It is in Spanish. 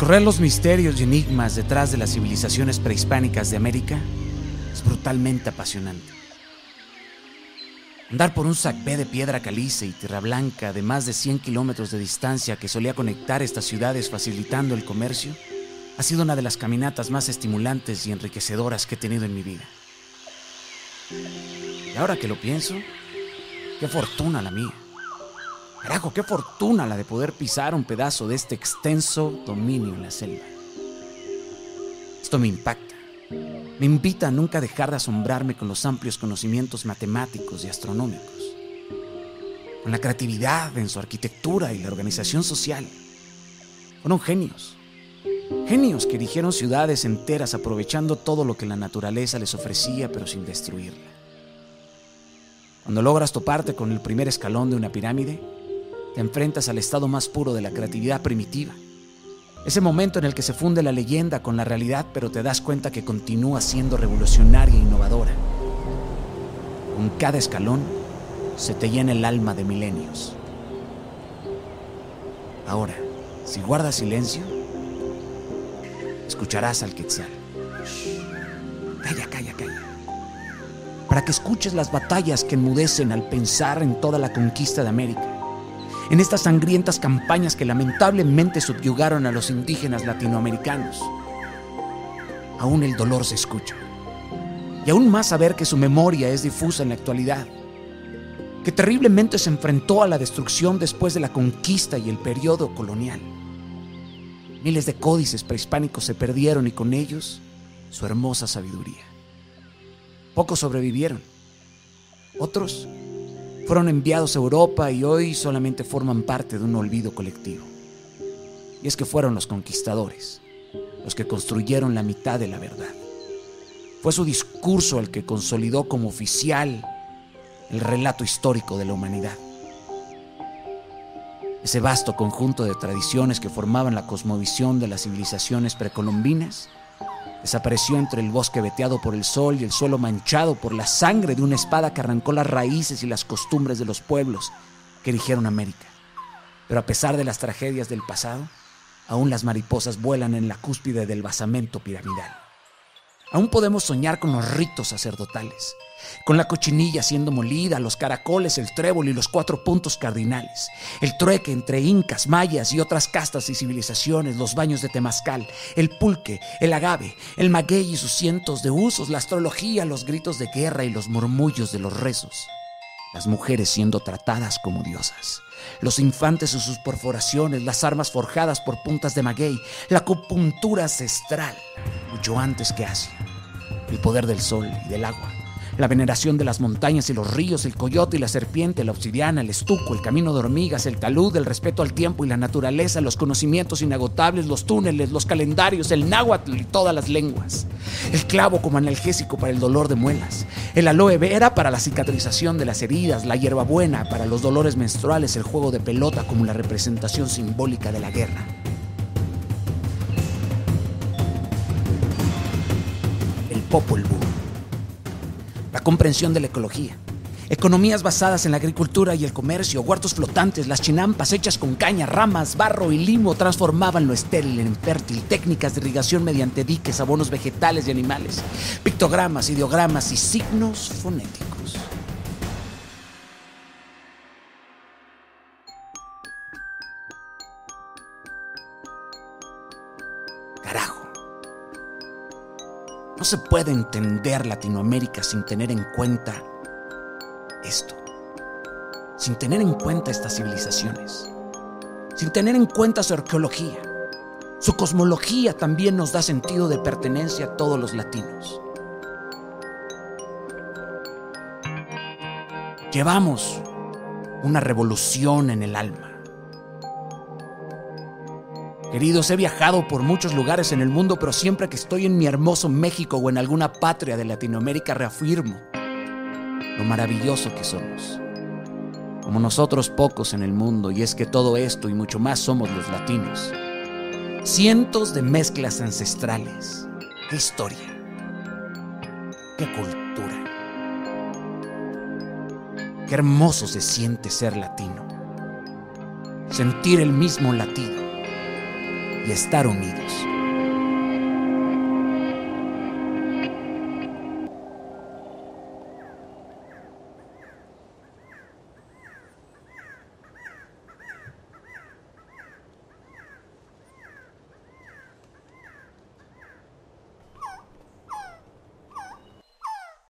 Recorrer los misterios y enigmas detrás de las civilizaciones prehispánicas de América es brutalmente apasionante. Andar por un sacbé de piedra caliza y tierra blanca de más de 100 kilómetros de distancia que solía conectar estas ciudades facilitando el comercio ha sido una de las caminatas más estimulantes y enriquecedoras que he tenido en mi vida. Y ahora que lo pienso, qué fortuna la mía. Carajo, qué fortuna la de poder pisar un pedazo de este extenso dominio en la selva. Esto me impacta. Me invita a nunca dejar de asombrarme con los amplios conocimientos matemáticos y astronómicos. Con la creatividad en su arquitectura y la organización social. Fueron genios. Genios que erigieron ciudades enteras aprovechando todo lo que la naturaleza les ofrecía pero sin destruirla. Cuando logras toparte con el primer escalón de una pirámide, te enfrentas al estado más puro de la creatividad primitiva. Ese momento en el que se funde la leyenda con la realidad, pero te das cuenta que continúa siendo revolucionaria e innovadora. Con cada escalón se te llena el alma de milenios. Ahora, si guardas silencio, escucharás al Quetzal. Calla, calla, calla. Para que escuches las batallas que enmudecen al pensar en toda la conquista de América en estas sangrientas campañas que lamentablemente subyugaron a los indígenas latinoamericanos. Aún el dolor se escucha. Y aún más saber que su memoria es difusa en la actualidad. Que terriblemente se enfrentó a la destrucción después de la conquista y el periodo colonial. Miles de códices prehispánicos se perdieron y con ellos su hermosa sabiduría. Pocos sobrevivieron. Otros fueron enviados a Europa y hoy solamente forman parte de un olvido colectivo. Y es que fueron los conquistadores, los que construyeron la mitad de la verdad. Fue su discurso el que consolidó como oficial el relato histórico de la humanidad. Ese vasto conjunto de tradiciones que formaban la cosmovisión de las civilizaciones precolombinas Desapareció entre el bosque veteado por el sol y el suelo manchado por la sangre de una espada que arrancó las raíces y las costumbres de los pueblos que erigieron América. Pero a pesar de las tragedias del pasado, aún las mariposas vuelan en la cúspide del basamento piramidal. Aún podemos soñar con los ritos sacerdotales, con la cochinilla siendo molida, los caracoles, el trébol y los cuatro puntos cardinales, el trueque entre incas, mayas y otras castas y civilizaciones, los baños de temazcal, el pulque, el agave, el maguey y sus cientos de usos, la astrología, los gritos de guerra y los murmullos de los rezos, las mujeres siendo tratadas como diosas, los infantes y sus perforaciones, las armas forjadas por puntas de maguey, la acupuntura ancestral, mucho antes que Asia, el poder del sol y del agua la veneración de las montañas y los ríos, el coyote y la serpiente, la obsidiana, el estuco, el camino de hormigas, el talud, el respeto al tiempo y la naturaleza, los conocimientos inagotables, los túneles, los calendarios, el náhuatl y todas las lenguas, el clavo como analgésico para el dolor de muelas, el aloe vera para la cicatrización de las heridas, la hierbabuena para los dolores menstruales, el juego de pelota como la representación simbólica de la guerra. El Popol la comprensión de la ecología. Economías basadas en la agricultura y el comercio, huertos flotantes, las chinampas hechas con caña, ramas, barro y limo transformaban lo estéril en fértil, técnicas de irrigación mediante diques, abonos vegetales y animales, pictogramas, ideogramas y signos fonéticos. No se puede entender Latinoamérica sin tener en cuenta esto, sin tener en cuenta estas civilizaciones, sin tener en cuenta su arqueología. Su cosmología también nos da sentido de pertenencia a todos los latinos. Llevamos una revolución en el alma. Queridos, he viajado por muchos lugares en el mundo, pero siempre que estoy en mi hermoso México o en alguna patria de Latinoamérica reafirmo lo maravilloso que somos. Como nosotros pocos en el mundo, y es que todo esto y mucho más somos los latinos. Cientos de mezclas ancestrales. ¡Qué historia! ¡Qué cultura! ¡Qué hermoso se siente ser latino! Sentir el mismo latido estar unidos.